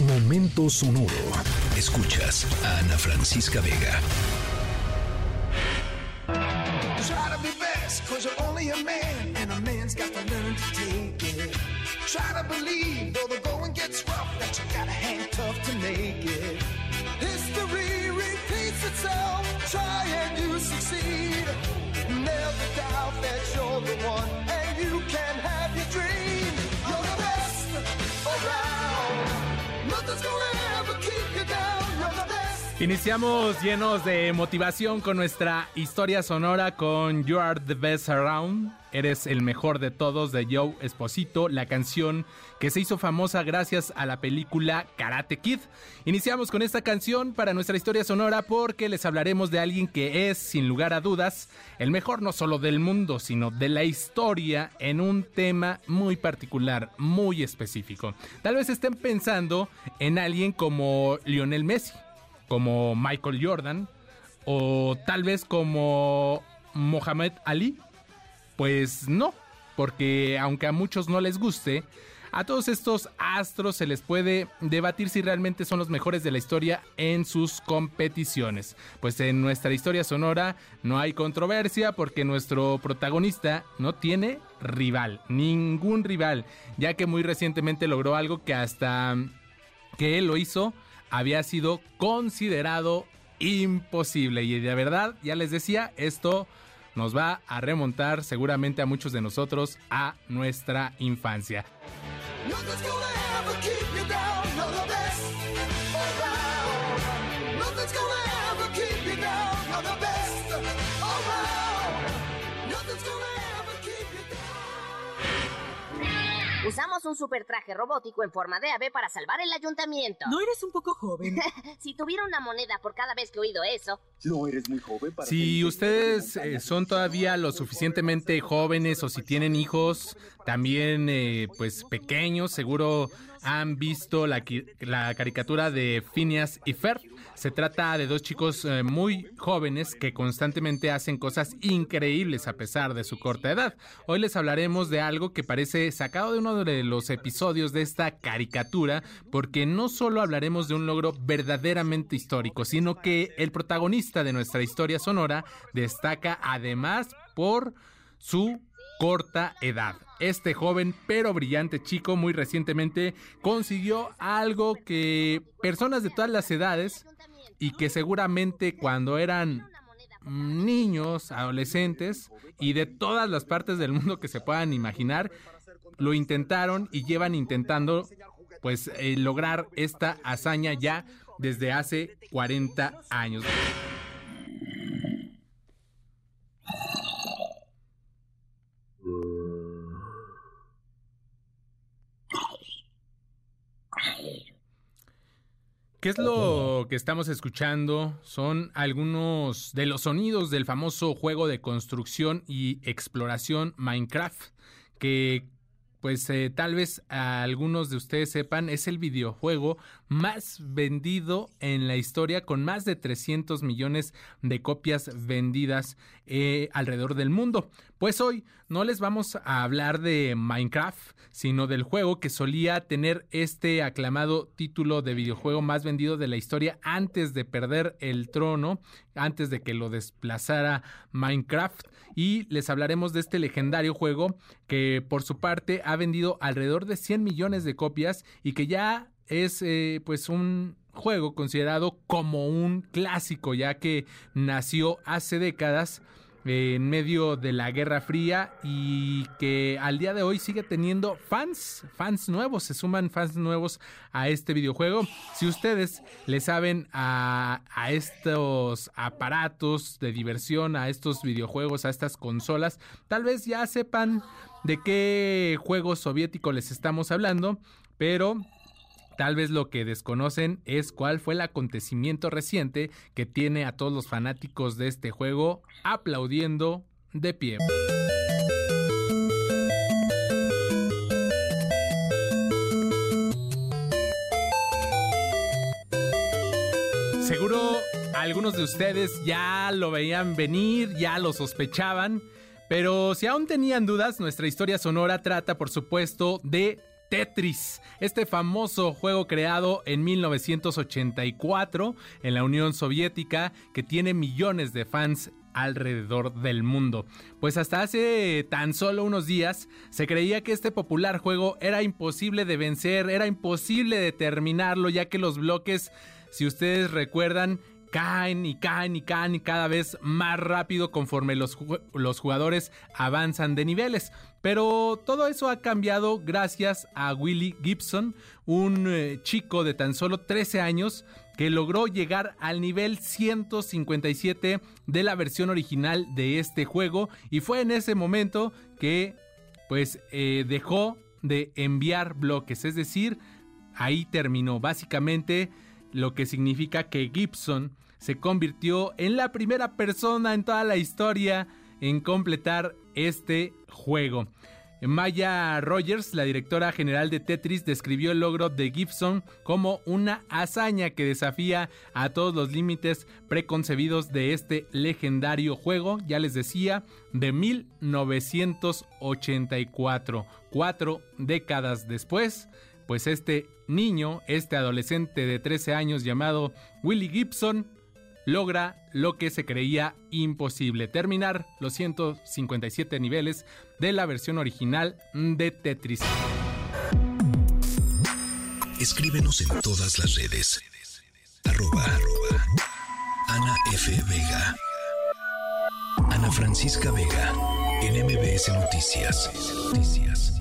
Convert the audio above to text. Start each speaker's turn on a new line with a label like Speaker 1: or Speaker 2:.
Speaker 1: Momento sonoro. Escuchas a Ana Francisca Vega. Try to be best, cause you're only a man, and a man's got to learn to take it. Try to believe, though the going gets rough, that you gotta hang tough to make it. History repeats itself, try and you succeed. Never doubt that you're the one, Iniciamos llenos de motivación con nuestra historia sonora con You Are the Best Around. Eres el mejor de todos de Joe Esposito, la canción que se hizo famosa gracias a la película Karate Kid. Iniciamos con esta canción para nuestra historia sonora porque les hablaremos de alguien que es, sin lugar a dudas, el mejor no solo del mundo, sino de la historia en un tema muy particular, muy específico. Tal vez estén pensando en alguien como Lionel Messi, como Michael Jordan, o tal vez como Mohamed Ali pues no, porque aunque a muchos no les guste, a todos estos astros se les puede debatir si realmente son los mejores de la historia en sus competiciones. Pues en nuestra historia sonora no hay controversia porque nuestro protagonista no tiene rival, ningún rival, ya que muy recientemente logró algo que hasta que él lo hizo había sido considerado imposible. Y de verdad, ya les decía, esto nos va a remontar seguramente a muchos de nosotros a nuestra infancia.
Speaker 2: Usamos un super traje robótico en forma de ave para salvar el ayuntamiento.
Speaker 3: ¿No eres un poco joven?
Speaker 2: si tuviera una moneda por cada vez que he oído eso.
Speaker 4: No eres muy joven para
Speaker 1: Si ustedes eh, son todavía lo suficientemente jóvenes o si tienen hijos también eh, pues pequeños, seguro han visto la, la caricatura de Phineas y Ferb. Se trata de dos chicos eh, muy jóvenes que constantemente hacen cosas increíbles a pesar de su corta edad. Hoy les hablaremos de algo que parece sacado de uno de los episodios de esta caricatura, porque no solo hablaremos de un logro verdaderamente histórico, sino que el protagonista de nuestra historia sonora destaca además por su corta edad. Este joven pero brillante chico muy recientemente consiguió algo que personas de todas las edades y que seguramente cuando eran niños, adolescentes y de todas las partes del mundo que se puedan imaginar, lo intentaron y llevan intentando pues eh, lograr esta hazaña ya desde hace 40 años. ¿Qué es lo que estamos escuchando? Son algunos de los sonidos del famoso juego de construcción y exploración Minecraft, que pues eh, tal vez algunos de ustedes sepan, es el videojuego más vendido en la historia con más de 300 millones de copias vendidas eh, alrededor del mundo. Pues hoy no les vamos a hablar de Minecraft, sino del juego que solía tener este aclamado título de videojuego más vendido de la historia antes de perder el trono, antes de que lo desplazara Minecraft. Y les hablaremos de este legendario juego que por su parte ha vendido alrededor de 100 millones de copias y que ya es eh, pues un juego considerado como un clásico ya que nació hace décadas en medio de la Guerra Fría y que al día de hoy sigue teniendo fans, fans nuevos, se suman fans nuevos a este videojuego. Si ustedes le saben a, a estos aparatos de diversión, a estos videojuegos, a estas consolas, tal vez ya sepan de qué juego soviético les estamos hablando, pero Tal vez lo que desconocen es cuál fue el acontecimiento reciente que tiene a todos los fanáticos de este juego aplaudiendo de pie. Seguro algunos de ustedes ya lo veían venir, ya lo sospechaban, pero si aún tenían dudas, nuestra historia sonora trata por supuesto de Tetris, este famoso juego creado en 1984 en la Unión Soviética que tiene millones de fans alrededor del mundo. Pues hasta hace tan solo unos días se creía que este popular juego era imposible de vencer, era imposible de terminarlo ya que los bloques, si ustedes recuerdan, caen y caen y caen y cada vez más rápido conforme los, los, jugadores avanzan de niveles. Pero todo eso ha cambiado gracias a Willie Gibson, un eh, chico de tan solo 13 años que logró llegar al nivel 157 de la versión original de este juego. Y fue en ese momento que pues eh, dejó de enviar bloques, es decir, ahí terminó. Básicamente lo que significa que Gibson se convirtió en la primera persona en toda la historia en completar este juego. Maya Rogers, la directora general de Tetris, describió el logro de Gibson como una hazaña que desafía a todos los límites preconcebidos de este legendario juego, ya les decía, de 1984, cuatro décadas después, pues este niño, este adolescente de 13 años llamado Willie Gibson, logra lo que se creía imposible, terminar los 157 niveles de la versión original de Tetris.
Speaker 3: Escríbenos en todas las redes. Arroba, Ana F. Vega. Ana Francisca Vega. En MBS Noticias. Noticias.